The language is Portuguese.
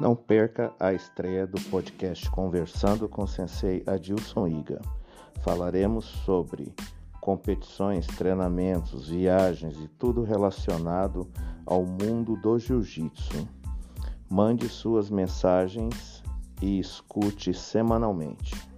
Não perca a estreia do podcast Conversando com Sensei Adilson Iga. Falaremos sobre competições, treinamentos, viagens e tudo relacionado ao mundo do jiu-jitsu. Mande suas mensagens e escute semanalmente.